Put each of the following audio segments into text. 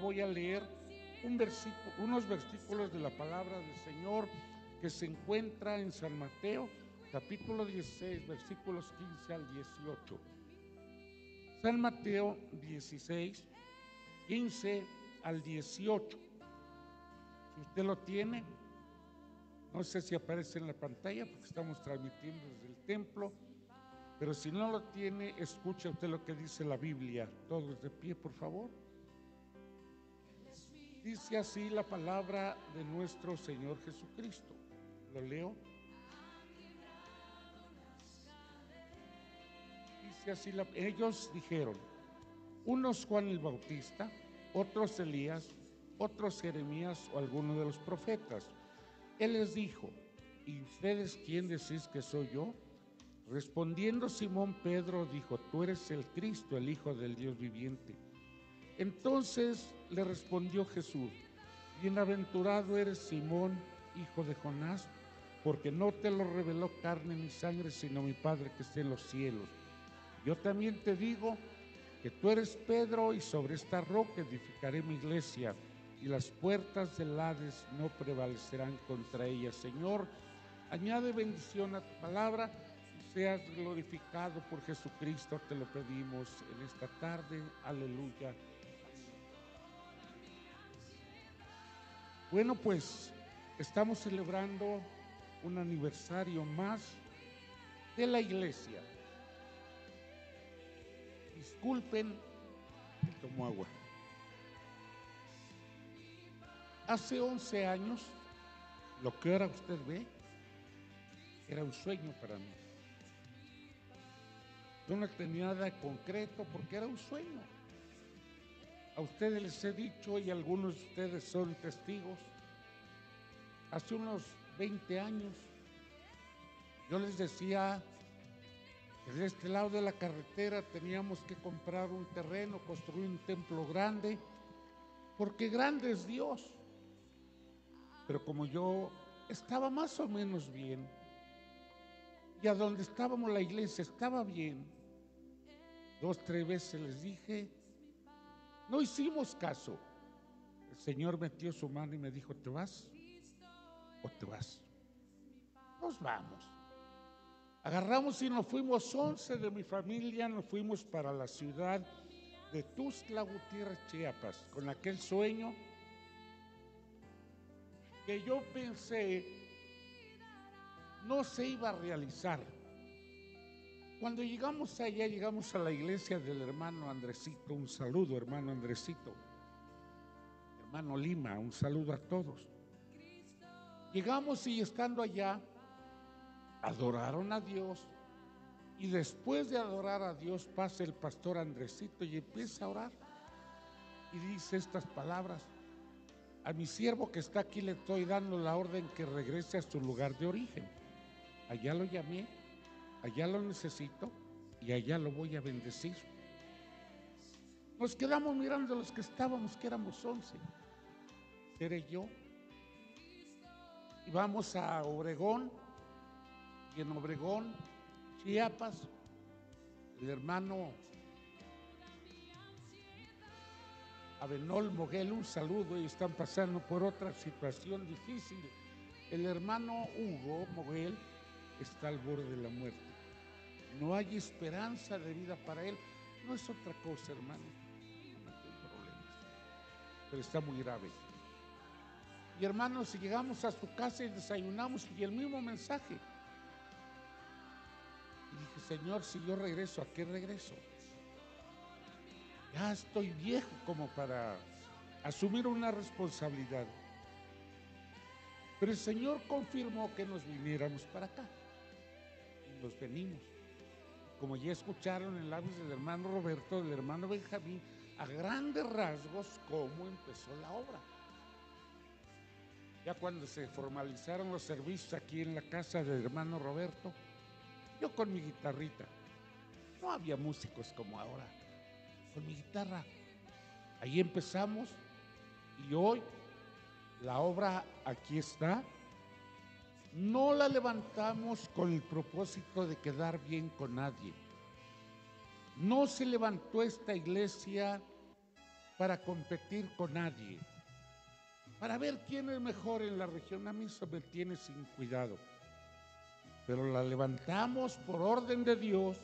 voy a leer un versículo, unos versículos de la palabra del Señor que se encuentra en San Mateo, capítulo 16, versículos 15 al 18. San Mateo 16, 15 al 18. Si usted lo tiene, no sé si aparece en la pantalla porque estamos transmitiendo desde el templo, pero si no lo tiene, escuche usted lo que dice la Biblia. Todos de pie, por favor. Dice así la palabra de nuestro Señor Jesucristo. Lo leo. Dice así, ellos dijeron, unos Juan el Bautista, otros Elías, otros Jeremías o alguno de los profetas. Él les dijo, ¿y ustedes quién decís que soy yo? Respondiendo Simón Pedro dijo, tú eres el Cristo, el Hijo del Dios viviente. Entonces le respondió Jesús, bienaventurado eres Simón, hijo de Jonás, porque no te lo reveló carne ni sangre, sino mi Padre que está en los cielos. Yo también te digo que tú eres Pedro y sobre esta roca edificaré mi iglesia y las puertas del Hades no prevalecerán contra ella. Señor, añade bendición a tu palabra seas glorificado por Jesucristo, te lo pedimos en esta tarde. Aleluya. Bueno, pues estamos celebrando un aniversario más de la iglesia. Disculpen, tomo agua. Hace 11 años, lo que ahora usted ve, era un sueño para mí. Yo no tenía nada concreto porque era un sueño. A ustedes les he dicho, y algunos de ustedes son testigos, hace unos 20 años, yo les decía que de este lado de la carretera teníamos que comprar un terreno, construir un templo grande, porque grande es Dios. Pero como yo estaba más o menos bien, y a donde estábamos la iglesia estaba bien, dos, tres veces les dije, no hicimos caso. El Señor metió su mano y me dijo, ¿te vas o te vas? Nos vamos. Agarramos y nos fuimos once de mi familia, nos fuimos para la ciudad de Tuzla Gutiérrez, Chiapas, con aquel sueño que yo pensé no se iba a realizar. Cuando llegamos allá, llegamos a la iglesia del hermano Andresito, un saludo hermano Andresito, hermano Lima, un saludo a todos. Llegamos y estando allá, adoraron a Dios y después de adorar a Dios pasa el pastor Andresito y empieza a orar y dice estas palabras. A mi siervo que está aquí le estoy dando la orden que regrese a su lugar de origen. Allá lo llamé, allá lo necesito y allá lo voy a bendecir. Nos quedamos mirando los que estábamos, que éramos once. Seré yo. Y vamos a Obregón, y en Obregón, Chiapas, el hermano Abenol Moguel, un saludo, y están pasando por otra situación difícil. El hermano Hugo Moguel está al borde de la muerte. No hay esperanza de vida para él. No es otra cosa, hermano. Problemas. Pero está muy grave. Y hermanos, si llegamos a su casa y desayunamos y el mismo mensaje. Y dije, Señor, si yo regreso, ¿a qué regreso? Ya estoy viejo como para asumir una responsabilidad. Pero el Señor confirmó que nos viniéramos para acá. Y nos venimos. Como ya escucharon en labios del hermano Roberto, del hermano Benjamín, a grandes rasgos cómo empezó la obra. Ya cuando se formalizaron los servicios aquí en la casa del hermano Roberto, yo con mi guitarrita. No había músicos como ahora con mi guitarra. Ahí empezamos y hoy la obra aquí está. No la levantamos con el propósito de quedar bien con nadie. No se levantó esta iglesia para competir con nadie, para ver quién es mejor en la región. A mí eso me tiene sin cuidado. Pero la levantamos por orden de Dios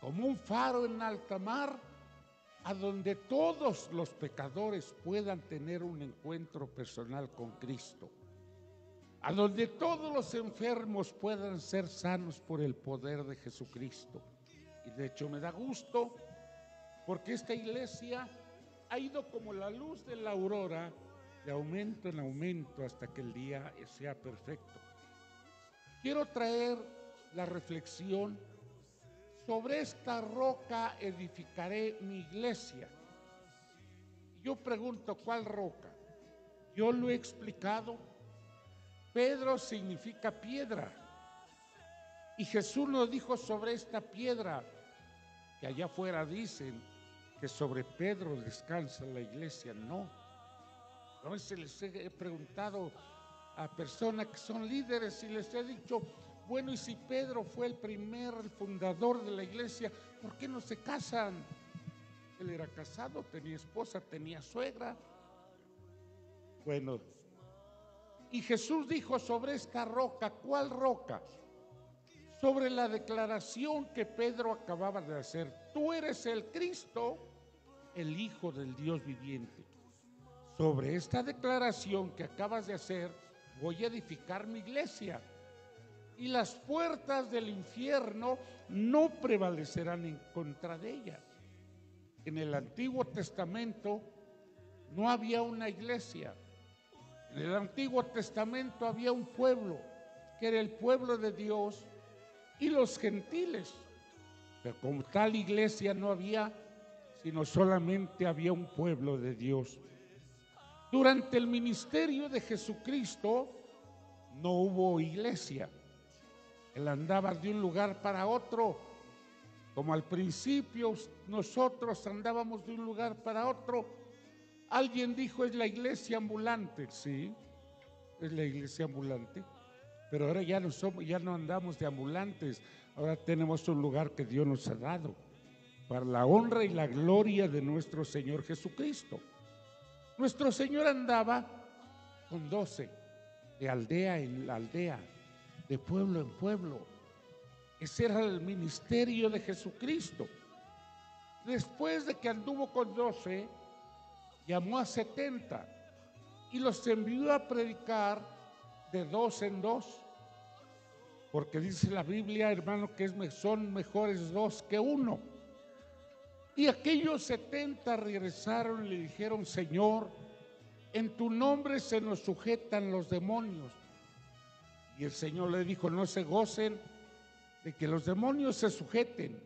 como un faro en alta mar, a donde todos los pecadores puedan tener un encuentro personal con Cristo, a donde todos los enfermos puedan ser sanos por el poder de Jesucristo. Y de hecho me da gusto porque esta iglesia ha ido como la luz de la aurora, de aumento en aumento hasta que el día sea perfecto. Quiero traer la reflexión sobre esta roca edificaré mi iglesia. Yo pregunto, ¿cuál roca? Yo lo he explicado. Pedro significa piedra. Y Jesús nos dijo sobre esta piedra, que allá afuera dicen que sobre Pedro descansa la iglesia. No. A veces les he preguntado a personas que son líderes y les he dicho, bueno, y si Pedro fue el primer fundador de la iglesia, ¿por qué no se casan? Él era casado, tenía esposa, tenía suegra. Bueno, y Jesús dijo sobre esta roca, ¿cuál roca? Sobre la declaración que Pedro acababa de hacer. Tú eres el Cristo, el Hijo del Dios viviente. Sobre esta declaración que acabas de hacer, voy a edificar mi iglesia y las puertas del infierno no prevalecerán en contra de ella. En el Antiguo Testamento no había una iglesia. En el Antiguo Testamento había un pueblo, que era el pueblo de Dios, y los gentiles. Pero como tal iglesia no había, sino solamente había un pueblo de Dios. Durante el ministerio de Jesucristo no hubo iglesia. Él andaba de un lugar para otro, como al principio nosotros andábamos de un lugar para otro. Alguien dijo es la iglesia ambulante, sí, es la iglesia ambulante, pero ahora ya no somos, ya no andamos de ambulantes, ahora tenemos un lugar que Dios nos ha dado para la honra y la gloria de nuestro Señor Jesucristo. Nuestro Señor andaba con doce, de aldea en la aldea, de pueblo en pueblo. Ese era el ministerio de Jesucristo. Después de que anduvo con doce, llamó a setenta y los envió a predicar de dos en dos. Porque dice la Biblia, hermano, que son mejores dos que uno. Y aquellos setenta regresaron y le dijeron, Señor, en tu nombre se nos sujetan los demonios y el Señor le dijo, no se gocen de que los demonios se sujeten.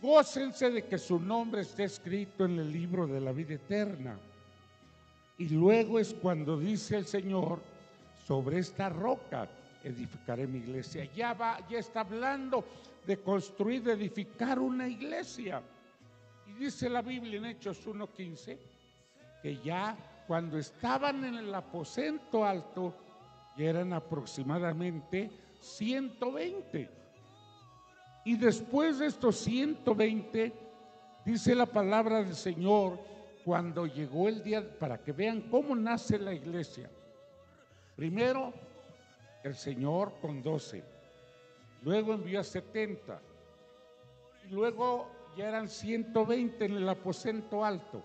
Gócense de que su nombre esté escrito en el libro de la vida eterna. Y luego es cuando dice el Señor, sobre esta roca edificaré mi iglesia. Ya va, ya está hablando de construir, de edificar una iglesia. Y dice la Biblia en Hechos 1.15 que ya cuando estaban en el aposento alto, eran aproximadamente 120. Y después de estos 120, dice la palabra del Señor, cuando llegó el día, para que vean cómo nace la iglesia. Primero, el Señor con 12, luego envió a 70, y luego ya eran 120 en el aposento alto.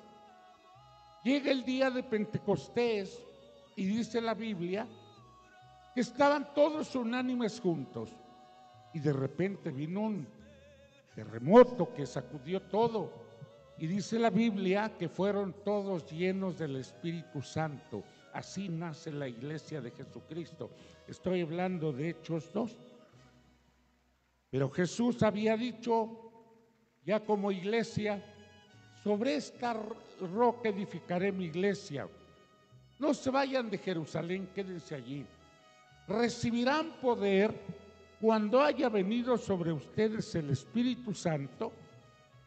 Llega el día de Pentecostés y dice la Biblia estaban todos unánimes juntos y de repente vino un terremoto que sacudió todo. Y dice la Biblia que fueron todos llenos del Espíritu Santo. Así nace la iglesia de Jesucristo. Estoy hablando de Hechos 2. Pero Jesús había dicho, ya como iglesia, sobre esta roca edificaré mi iglesia. No se vayan de Jerusalén, quédense allí recibirán poder cuando haya venido sobre ustedes el Espíritu Santo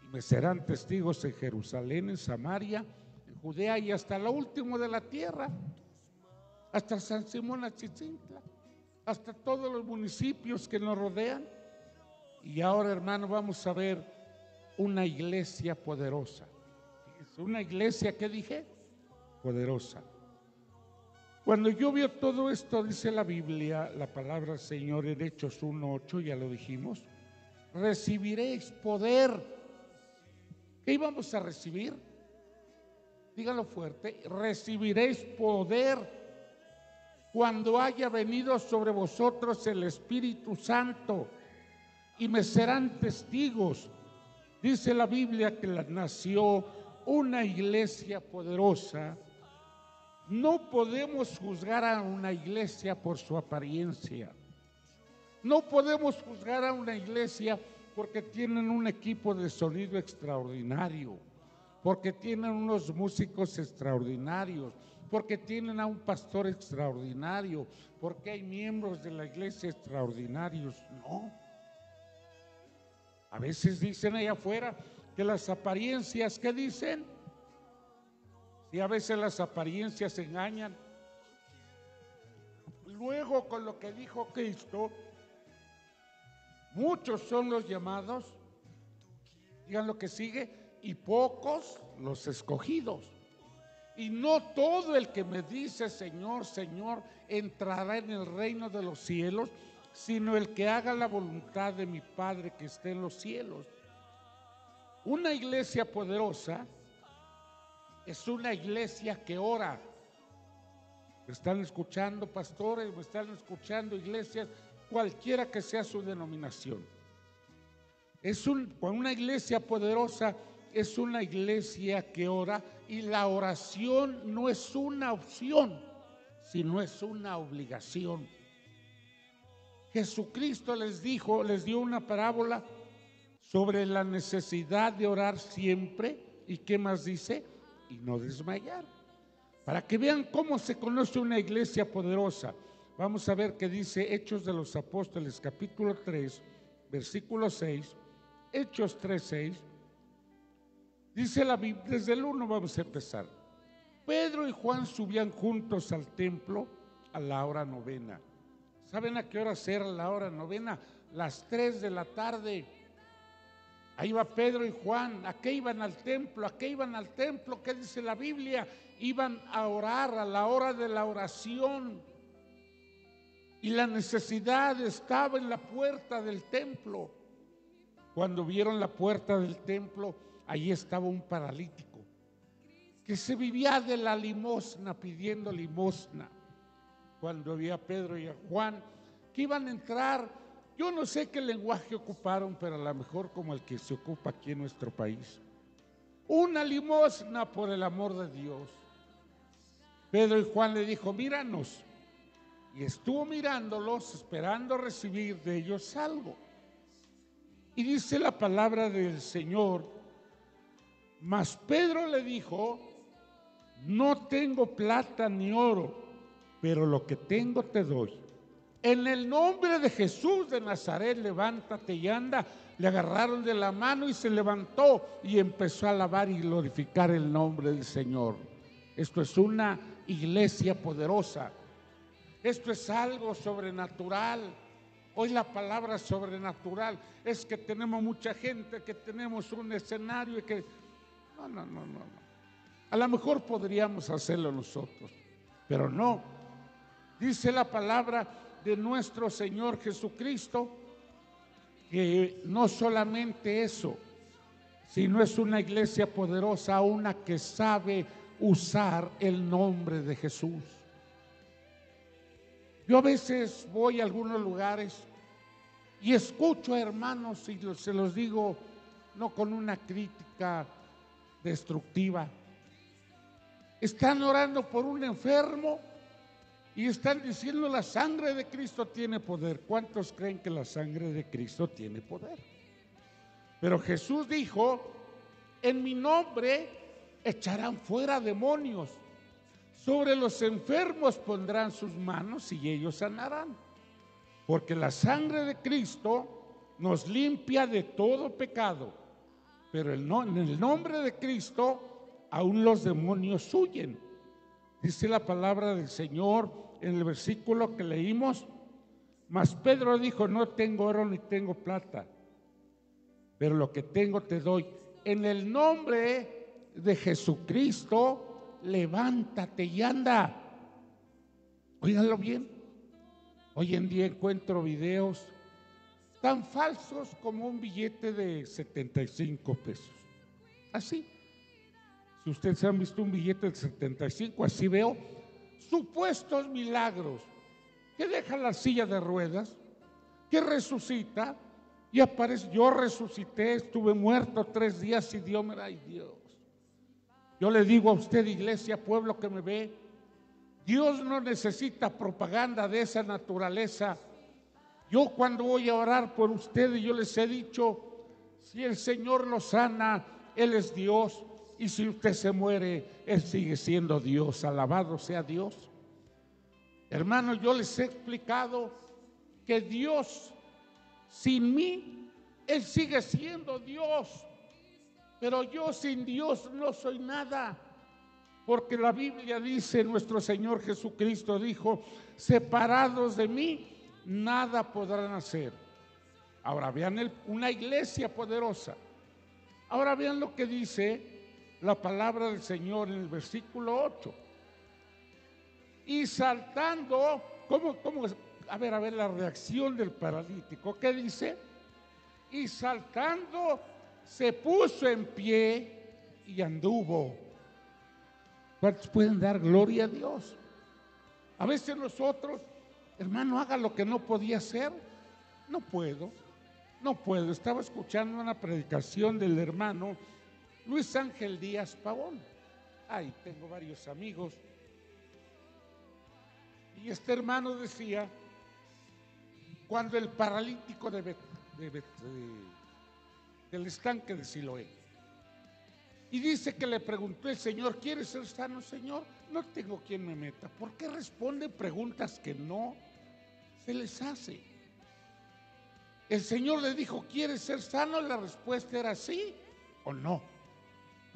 y me serán testigos en Jerusalén, en Samaria, en Judea y hasta lo último de la tierra, hasta San Simón Achichintla, hasta todos los municipios que nos rodean. Y ahora, hermano, vamos a ver una iglesia poderosa. una iglesia, ¿qué dije? Poderosa. Cuando yo veo todo esto, dice la Biblia, la palabra Señor en Hechos 1.8, ya lo dijimos, recibiréis poder. ¿Qué íbamos a recibir? Dígalo fuerte, recibiréis poder cuando haya venido sobre vosotros el Espíritu Santo y me serán testigos. Dice la Biblia que nació una iglesia poderosa no podemos juzgar a una iglesia por su apariencia. No podemos juzgar a una iglesia porque tienen un equipo de sonido extraordinario, porque tienen unos músicos extraordinarios, porque tienen a un pastor extraordinario, porque hay miembros de la iglesia extraordinarios. No. A veces dicen allá afuera que las apariencias, ¿qué dicen? Y a veces las apariencias engañan. Luego con lo que dijo Cristo, muchos son los llamados, digan lo que sigue, y pocos los escogidos. Y no todo el que me dice Señor, Señor, entrará en el reino de los cielos, sino el que haga la voluntad de mi Padre que esté en los cielos. Una iglesia poderosa es una iglesia que ora. ¿Me están escuchando pastores? ¿Me están escuchando iglesias? Cualquiera que sea su denominación. Es un, una iglesia poderosa es una iglesia que ora y la oración no es una opción, sino es una obligación. Jesucristo les dijo, les dio una parábola sobre la necesidad de orar siempre. ¿Y qué más dice? Y no desmayar. Para que vean cómo se conoce una iglesia poderosa. Vamos a ver qué dice Hechos de los Apóstoles capítulo 3, versículo 6. Hechos 3, 6. Dice la Biblia, desde el 1 vamos a empezar. Pedro y Juan subían juntos al templo a la hora novena. ¿Saben a qué hora será la hora novena? Las 3 de la tarde. Ahí va Pedro y Juan. ¿A qué iban al templo? ¿A qué iban al templo? ¿Qué dice la Biblia? Iban a orar a la hora de la oración. Y la necesidad estaba en la puerta del templo. Cuando vieron la puerta del templo, ahí estaba un paralítico que se vivía de la limosna, pidiendo limosna. Cuando vi a Pedro y Juan que iban a entrar yo no sé qué lenguaje ocuparon, pero a lo mejor como el que se ocupa aquí en nuestro país. Una limosna por el amor de Dios. Pedro y Juan le dijo, míranos. Y estuvo mirándolos, esperando recibir de ellos algo. Y dice la palabra del Señor, mas Pedro le dijo, no tengo plata ni oro, pero lo que tengo te doy. En el nombre de Jesús de Nazaret, levántate y anda. Le agarraron de la mano y se levantó y empezó a alabar y glorificar el nombre del Señor. Esto es una iglesia poderosa. Esto es algo sobrenatural. Hoy la palabra sobrenatural es que tenemos mucha gente, que tenemos un escenario y que... No, no, no, no. A lo mejor podríamos hacerlo nosotros, pero no. Dice la palabra de nuestro Señor Jesucristo, que no solamente eso, sino es una iglesia poderosa, una que sabe usar el nombre de Jesús. Yo a veces voy a algunos lugares y escucho a hermanos y se los digo no con una crítica destructiva. Están orando por un enfermo y están diciendo la sangre de Cristo tiene poder. ¿Cuántos creen que la sangre de Cristo tiene poder? Pero Jesús dijo, en mi nombre echarán fuera demonios. Sobre los enfermos pondrán sus manos y ellos sanarán. Porque la sangre de Cristo nos limpia de todo pecado. Pero en el nombre de Cristo aún los demonios huyen. Dice la palabra del Señor en el versículo que leímos, mas Pedro dijo, no tengo oro ni tengo plata, pero lo que tengo te doy. En el nombre de Jesucristo, levántate y anda. Óiganlo bien. Hoy en día encuentro videos tan falsos como un billete de 75 pesos. Así. Si ustedes han visto un billete de 75, así veo supuestos milagros. Que deja la silla de ruedas, que resucita y aparece. Yo resucité, estuve muerto tres días y Dios me ay Dios. Yo le digo a usted, iglesia, pueblo que me ve, Dios no necesita propaganda de esa naturaleza. Yo cuando voy a orar por ustedes, yo les he dicho, si el Señor lo sana, Él es Dios. Y si usted se muere, Él sigue siendo Dios. Alabado sea Dios. Hermanos, yo les he explicado que Dios, sin mí, Él sigue siendo Dios. Pero yo sin Dios no soy nada. Porque la Biblia dice, nuestro Señor Jesucristo dijo, separados de mí, nada podrán hacer. Ahora vean una iglesia poderosa. Ahora vean lo que dice la palabra del Señor en el versículo 8. Y saltando, ¿cómo, cómo? A ver, a ver la reacción del paralítico. ¿Qué dice? Y saltando se puso en pie y anduvo ¿Cuántos pueden dar gloria a Dios? A veces nosotros, hermano, haga lo que no podía hacer. No puedo, no puedo. Estaba escuchando una predicación del hermano Luis Ángel Díaz Pavón. Ay, tengo varios amigos. Y este hermano decía, cuando el paralítico de, del estanque de Siloé y dice que le preguntó el Señor, ¿quieres ser sano, Señor? No tengo quien me meta. ¿Por qué responde preguntas que no se les hace? El Señor le dijo, ¿quieres ser sano? La respuesta era sí o no.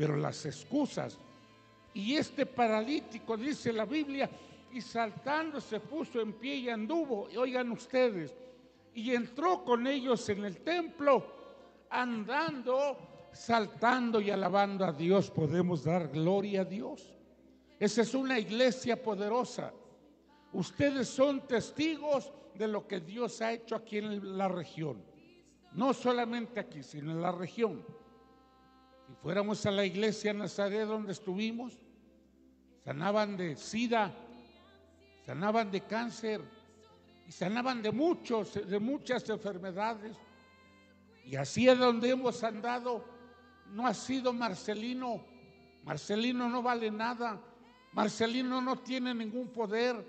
Pero las excusas. Y este paralítico, dice la Biblia, y saltando se puso en pie y anduvo. Oigan ustedes, y entró con ellos en el templo, andando saltando y alabando a Dios podemos dar gloria a Dios. Esa es una iglesia poderosa. Ustedes son testigos de lo que Dios ha hecho aquí en la región. No solamente aquí, sino en la región. Si fuéramos a la iglesia Nazaret donde estuvimos, sanaban de sida, sanaban de cáncer y sanaban de muchos, de muchas enfermedades. Y así es donde hemos andado no ha sido Marcelino. Marcelino no vale nada. Marcelino no tiene ningún poder.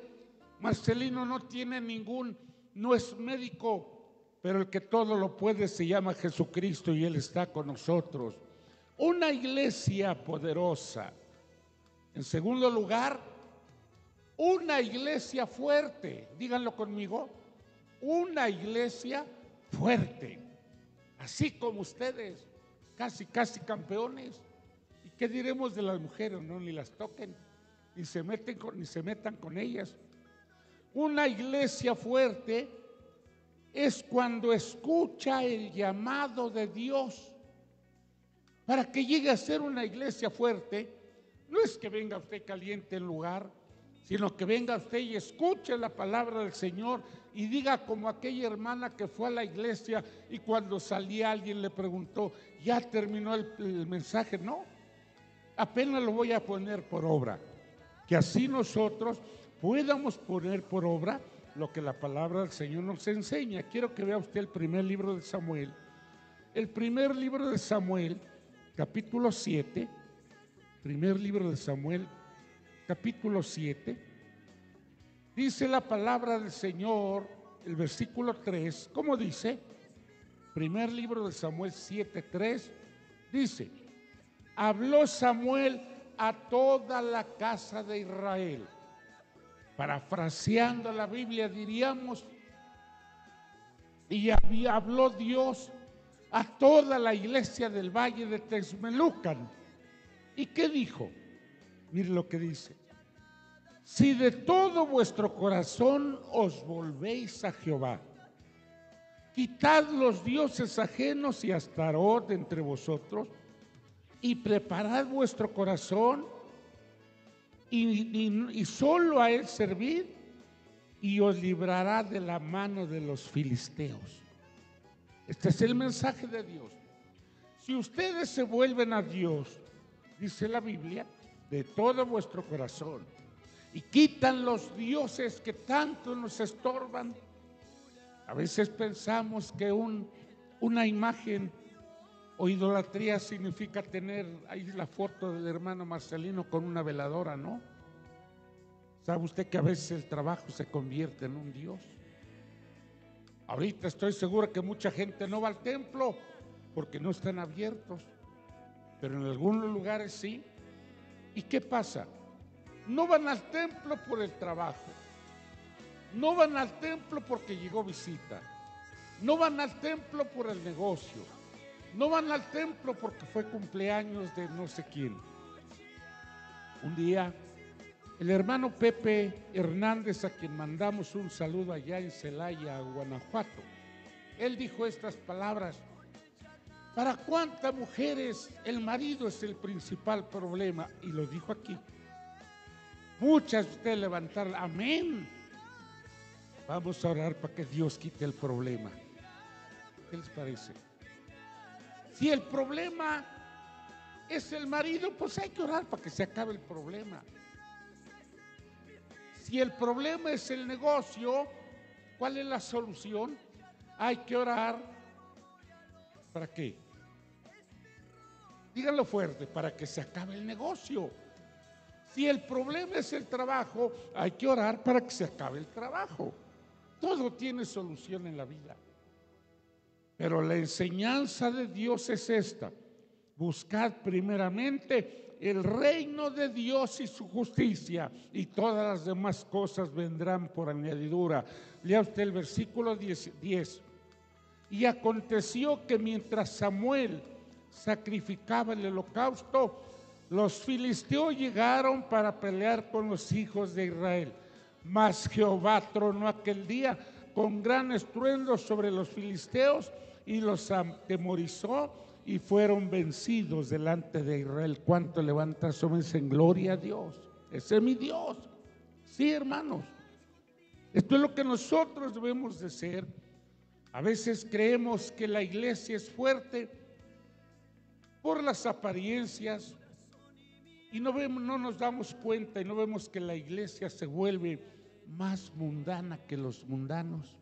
Marcelino no tiene ningún, no es médico, pero el que todo lo puede se llama Jesucristo y Él está con nosotros. Una iglesia poderosa. En segundo lugar, una iglesia fuerte. Díganlo conmigo. Una iglesia fuerte. Así como ustedes casi, casi campeones. ¿Y qué diremos de las mujeres? No, ni las toquen, ni se, meten con, ni se metan con ellas. Una iglesia fuerte es cuando escucha el llamado de Dios. Para que llegue a ser una iglesia fuerte, no es que venga usted caliente en lugar, sino que venga usted y escuche la palabra del Señor y diga como aquella hermana que fue a la iglesia y cuando salía alguien le preguntó, ¿ya terminó el, mensaje? No, apenas lo voy a poner por obra. Que así nosotros podamos poner por obra lo que la palabra del Señor nos enseña. Quiero que vea usted el primer libro de Samuel. El primer libro de Samuel, capítulo 7, primer libro de Samuel, capítulo 7, dice la palabra del Señor, el versículo 3, ¿cómo dice? Primer libro de Samuel 7, 3, dice, habló Samuel a toda la casa de Israel. Parafraseando la Biblia diríamos, y habló Dios a toda la iglesia del valle de Texmelucan. ¿Y qué dijo? Mire lo que dice. Si de todo vuestro corazón os volvéis a Jehová, quitad los dioses ajenos y Astarot entre vosotros, y preparad vuestro corazón y, solo a Él servir y os librará de la mano de los filisteos. Este es el mensaje de Dios. Si ustedes se vuelven a Dios, dice la Biblia, de todo vuestro corazón y quitan los dioses que tanto nos estorban, a veces pensamos que un, una imagen o idolatría significa tener ahí la foto del hermano Marcelino con una veladora, ¿no? ¿Sabe usted que a veces el trabajo se convierte en un Dios? Ahorita estoy seguro que mucha gente no va al templo porque no están abiertos, pero en algunos lugares sí. ¿Y qué pasa? No van al templo por el trabajo, no van al templo porque llegó visita, no van al templo por el negocio, no van al templo porque fue cumpleaños de no sé quién. Un día, el hermano Pepe Hernández, a quien mandamos un saludo allá en Celaya, Guanajuato, él dijo estas palabras. ¿Para cuántas mujeres el marido es el principal problema? Y lo dijo aquí. Muchas de ustedes levantar, amén. Vamos a orar para que Dios quite el problema. ¿Qué les parece? Si el problema es el marido, pues hay que orar para que se acabe el problema. Si el problema es el negocio, ¿cuál es la solución? Hay que orar. ¿Para qué? Díganlo fuerte, para que se acabe el negocio. Si el problema es el trabajo, hay que orar para que se acabe el trabajo. Todo tiene solución en la vida. Pero la enseñanza de Dios es esta. Buscad primeramente el reino de Dios y su justicia y todas las demás cosas vendrán por añadidura. Lea usted el versículo 10. Y aconteció que mientras Samuel sacrificaba el holocausto, los filisteos llegaron para pelear con los hijos de Israel. Mas Jehová tronó aquel día con gran estruendo sobre los filisteos y los atemorizó y fueron vencidos delante de Israel. ¿Cuánto levanta su en gloria a Dios? Ese es mi Dios. Sí, hermanos. Esto es lo que nosotros debemos de ser. A veces creemos que la iglesia es fuerte por las apariencias y no, vemos, no nos damos cuenta y no vemos que la iglesia se vuelve más mundana que los mundanos.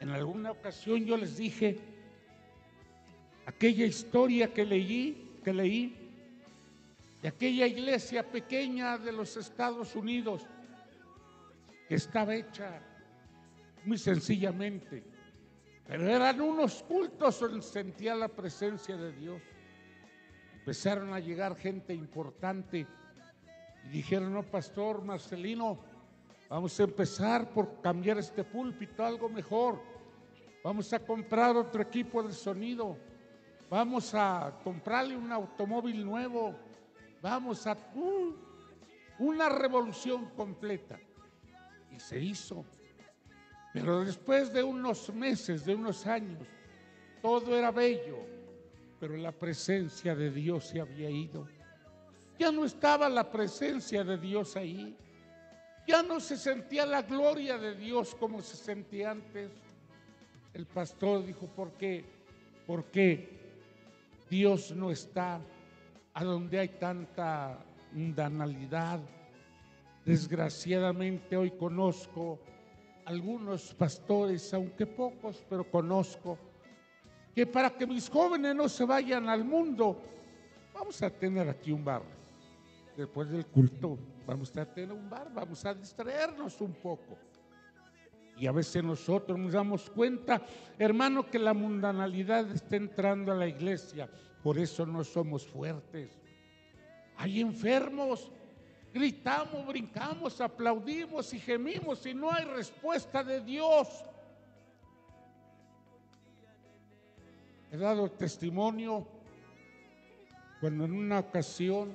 En alguna ocasión yo les dije aquella historia que leí, que leí de aquella iglesia pequeña de los Estados Unidos que estaba hecha muy sencillamente, pero eran unos cultos donde sentía la presencia de Dios. Empezaron a llegar gente importante y dijeron, no, pastor Marcelino, Vamos a empezar por cambiar este púlpito algo mejor. Vamos a comprar otro equipo de sonido. Vamos a comprarle un automóvil nuevo. Vamos a uh, una revolución completa. Y se hizo. Pero después de unos meses, de unos años, todo era bello, pero la presencia de Dios se había ido. Ya no estaba la presencia de Dios ahí. Ya no se sentía la gloria de Dios como se sentía antes. El pastor dijo, ¿por qué? Porque Dios no está a donde hay tanta mundanalidad. Desgraciadamente hoy conozco algunos pastores, aunque pocos, pero conozco, que para que mis jóvenes no se vayan al mundo, vamos a tener aquí un bar después del culto Vamos a tener un bar, vamos a distraernos un poco. Y a veces nosotros nos damos cuenta, hermano, que la mundanalidad está entrando a la iglesia. Por eso no somos fuertes. Hay enfermos, gritamos, brincamos, aplaudimos y gemimos y no hay respuesta de Dios. He dado testimonio cuando en una ocasión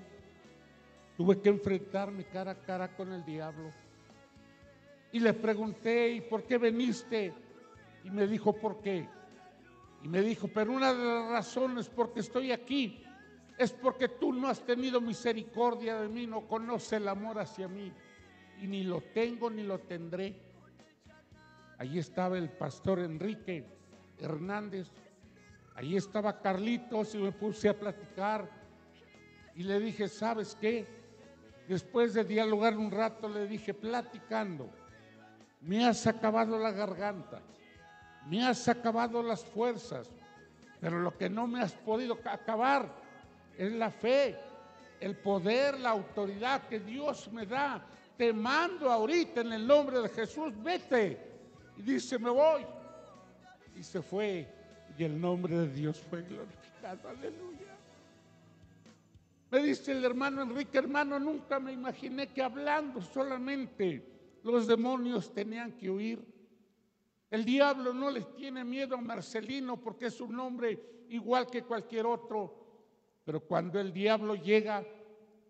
Tuve que enfrentarme cara a cara con el diablo. Y le pregunté, ¿y por qué veniste? Y me dijo, ¿por qué? Y me dijo, pero una de las razones porque estoy aquí es porque tú no has tenido misericordia de mí, no conoces el amor hacia mí, y ni lo tengo ni lo tendré. Allí estaba el pastor Enrique Hernández, allí estaba Carlitos y me puse a platicar y le dije, ¿sabes qué? Después de dialogar un rato le dije, platicando, me has acabado la garganta, me has acabado las fuerzas, pero lo que no me has podido acabar es la fe, el poder, la autoridad que Dios me da. Te mando ahorita en el nombre de Jesús, vete. Y dice, me voy. Y se fue. Y el nombre de Dios fue glorificado. Aleluya. Me dice el hermano Enrique, hermano, nunca me imaginé que hablando solamente los demonios tenían que huir. El diablo no les tiene miedo a Marcelino porque es un hombre igual que cualquier otro. Pero cuando el diablo llega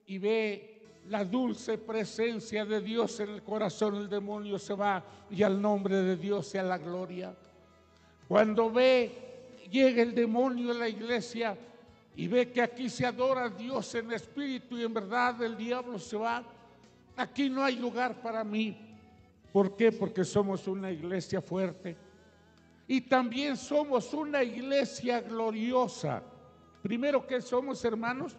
y ve la dulce presencia de Dios en el corazón, el demonio se va y al nombre de Dios sea la gloria. Cuando ve, llega el demonio a la iglesia y ve que aquí se adora a Dios en espíritu y en verdad el diablo se va, aquí no hay lugar para mí. ¿Por qué? Porque somos una iglesia fuerte. Y también somos una iglesia gloriosa. Primero que somos, hermanos,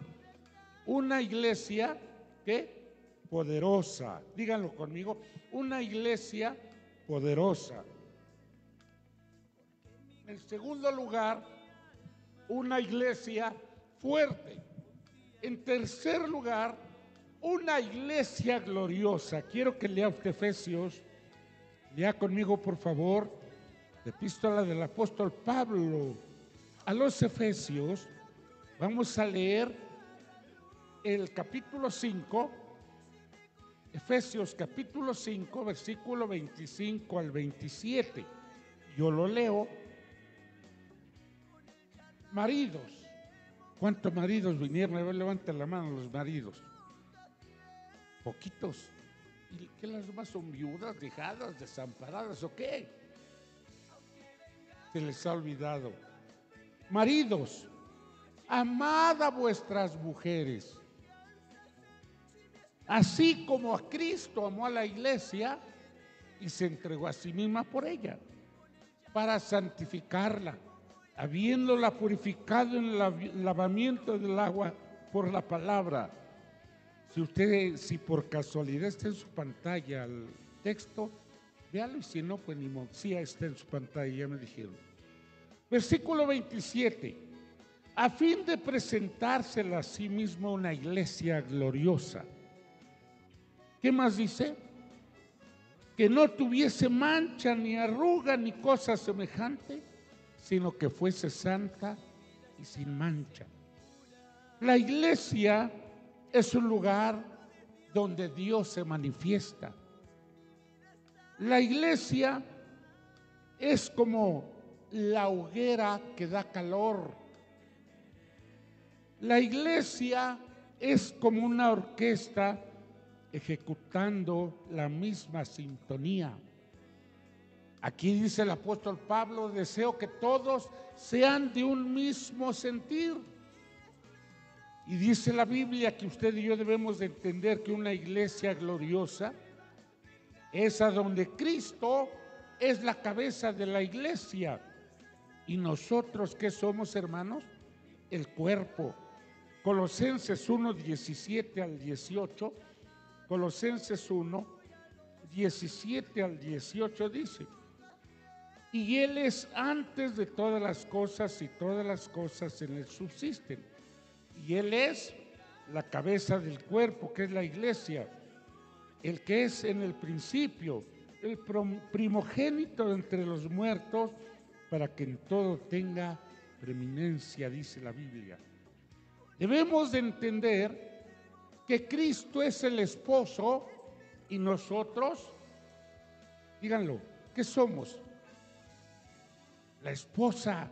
una iglesia que poderosa. Díganlo conmigo, una iglesia poderosa. En segundo lugar, una iglesia fuerte. En tercer lugar, una iglesia gloriosa. Quiero que lea usted Efesios. Lea conmigo, por favor, la epístola del apóstol Pablo a los Efesios. Vamos a leer el capítulo 5, Efesios capítulo 5, versículo 25 al 27. Yo lo leo. Maridos, ¿cuántos maridos vinieron? A levanten la mano los maridos. Poquitos. ¿Y qué las demás son viudas, dejadas, desamparadas o qué? Se les ha olvidado. Maridos, amad a vuestras mujeres. Así como a Cristo amó a la iglesia y se entregó a sí misma por ella, para santificarla, habiéndola purificado en el lavamiento del agua por la palabra si usted, si por casualidad está en su pantalla el texto, véalo y si no, pues ni. Sí, está en su pantalla, ya me dijeron. Versículo 27. A fin de presentársela a sí mismo una iglesia gloriosa. ¿Qué más dice? Que no tuviese mancha, ni arruga, ni cosa semejante, sino que fuese santa y sin mancha. La iglesia es un lugar donde Dios se manifiesta. La iglesia es como la hoguera que da calor. La iglesia es como una orquesta ejecutando la misma sintonía. Aquí dice el apóstol Pablo, deseo que todos sean de un mismo sentir y dice la Biblia que usted y yo debemos de entender que una iglesia gloriosa es a donde Cristo es la cabeza de la iglesia. Y nosotros, ¿qué somos, hermanos? El cuerpo. Colosenses 1, 17 al 18. Colosenses 1, 17 al 18 dice. Y Él es antes de todas las cosas y todas las cosas en Él subsisten y Él es la cabeza del cuerpo, que es la iglesia, el que es en el principio, el primogénito entre los muertos, para que en todo tenga preeminencia, dice la Biblia. Debemos de entender que Cristo es el esposo y nosotros, díganlo, ¿qué somos? La esposa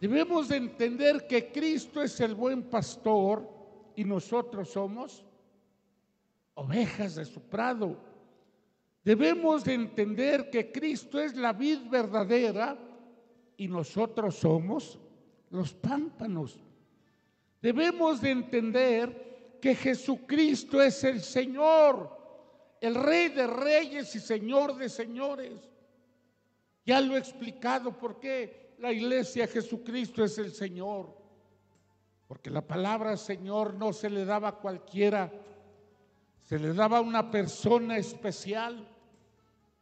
Debemos de entender que Cristo es el buen pastor y nosotros somos ovejas de su prado. Debemos de entender que Cristo es la vid verdadera y nosotros somos los pámpanos. Debemos de entender que Jesucristo es el Señor, el Rey de Reyes y Señor de Señores. Ya lo he explicado por qué la iglesia Jesucristo es el Señor. Porque la palabra Señor no se le daba a cualquiera, se le daba a una persona especial.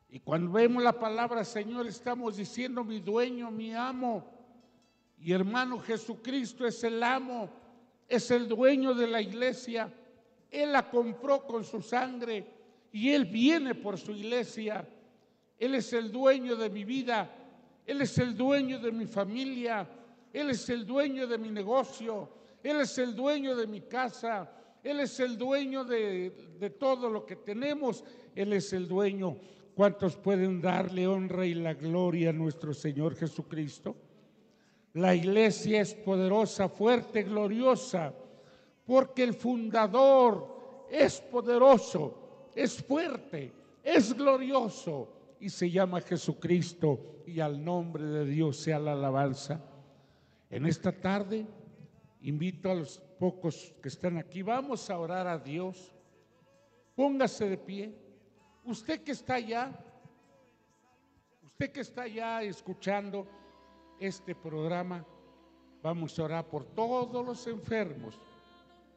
Y cuando vemos la palabra Señor estamos diciendo mi dueño, mi amo. Y hermano Jesucristo es el amo, es el dueño de la iglesia. Él la compró con su sangre y Él viene por su iglesia. Él es el dueño de mi vida, Él es el dueño de mi familia, Él es el dueño de mi negocio, Él es el dueño de mi casa, Él es el dueño de, de todo lo que tenemos, Él es el dueño. ¿Cuántos pueden darle honra y la gloria a nuestro Señor Jesucristo? La iglesia es poderosa, fuerte, gloriosa, porque el fundador es poderoso, es fuerte, es glorioso y se llama Jesucristo y al nombre de Dios sea la alabanza. En esta tarde invito a los pocos que están aquí, vamos a orar a Dios. Póngase de pie. Usted que está allá, usted que está allá escuchando este programa, vamos a orar por todos los enfermos.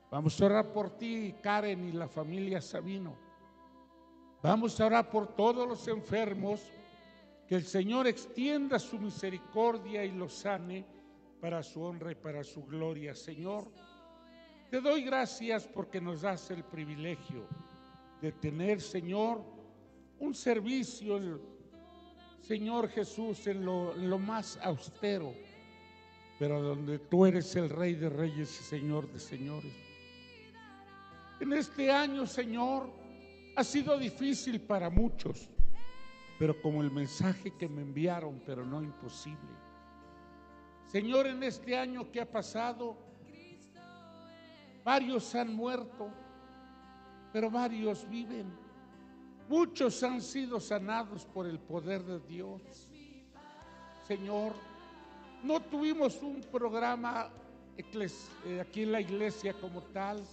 Vamos a orar por ti, Karen, y la familia Sabino. Vamos a orar por todos los enfermos, que el Señor extienda su misericordia y los sane para su honra y para su gloria. Señor, te doy gracias porque nos das el privilegio de tener, Señor, un servicio, Señor Jesús, en lo, en lo más austero, pero donde tú eres el Rey de Reyes y Señor de Señores. En este año, Señor, ha sido difícil para muchos, pero como el mensaje que me enviaron, pero no imposible. Señor, en este año que ha pasado, varios han muerto, pero varios viven. Muchos han sido sanados por el poder de Dios. Señor, no tuvimos un programa eh, aquí en la iglesia como tal.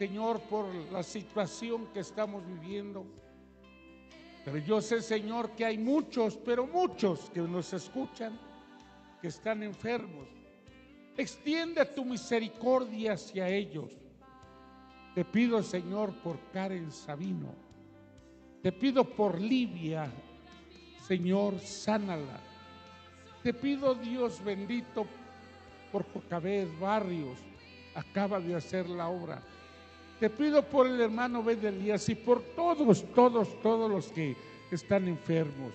Señor, por la situación que estamos viviendo. Pero yo sé, Señor, que hay muchos, pero muchos que nos escuchan, que están enfermos. Extiende tu misericordia hacia ellos. Te pido, Señor, por Karen Sabino te pido por Libia, Señor, sánala. Te pido, Dios bendito, por Jocabed Barrios, acaba de hacer la obra. Te pido por el hermano Bedelías y por todos, todos, todos los que están enfermos.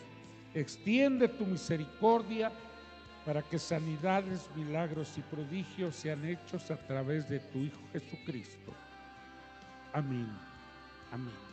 Extiende tu misericordia para que sanidades, milagros y prodigios sean hechos a través de tu Hijo Jesucristo. Amén. Amén.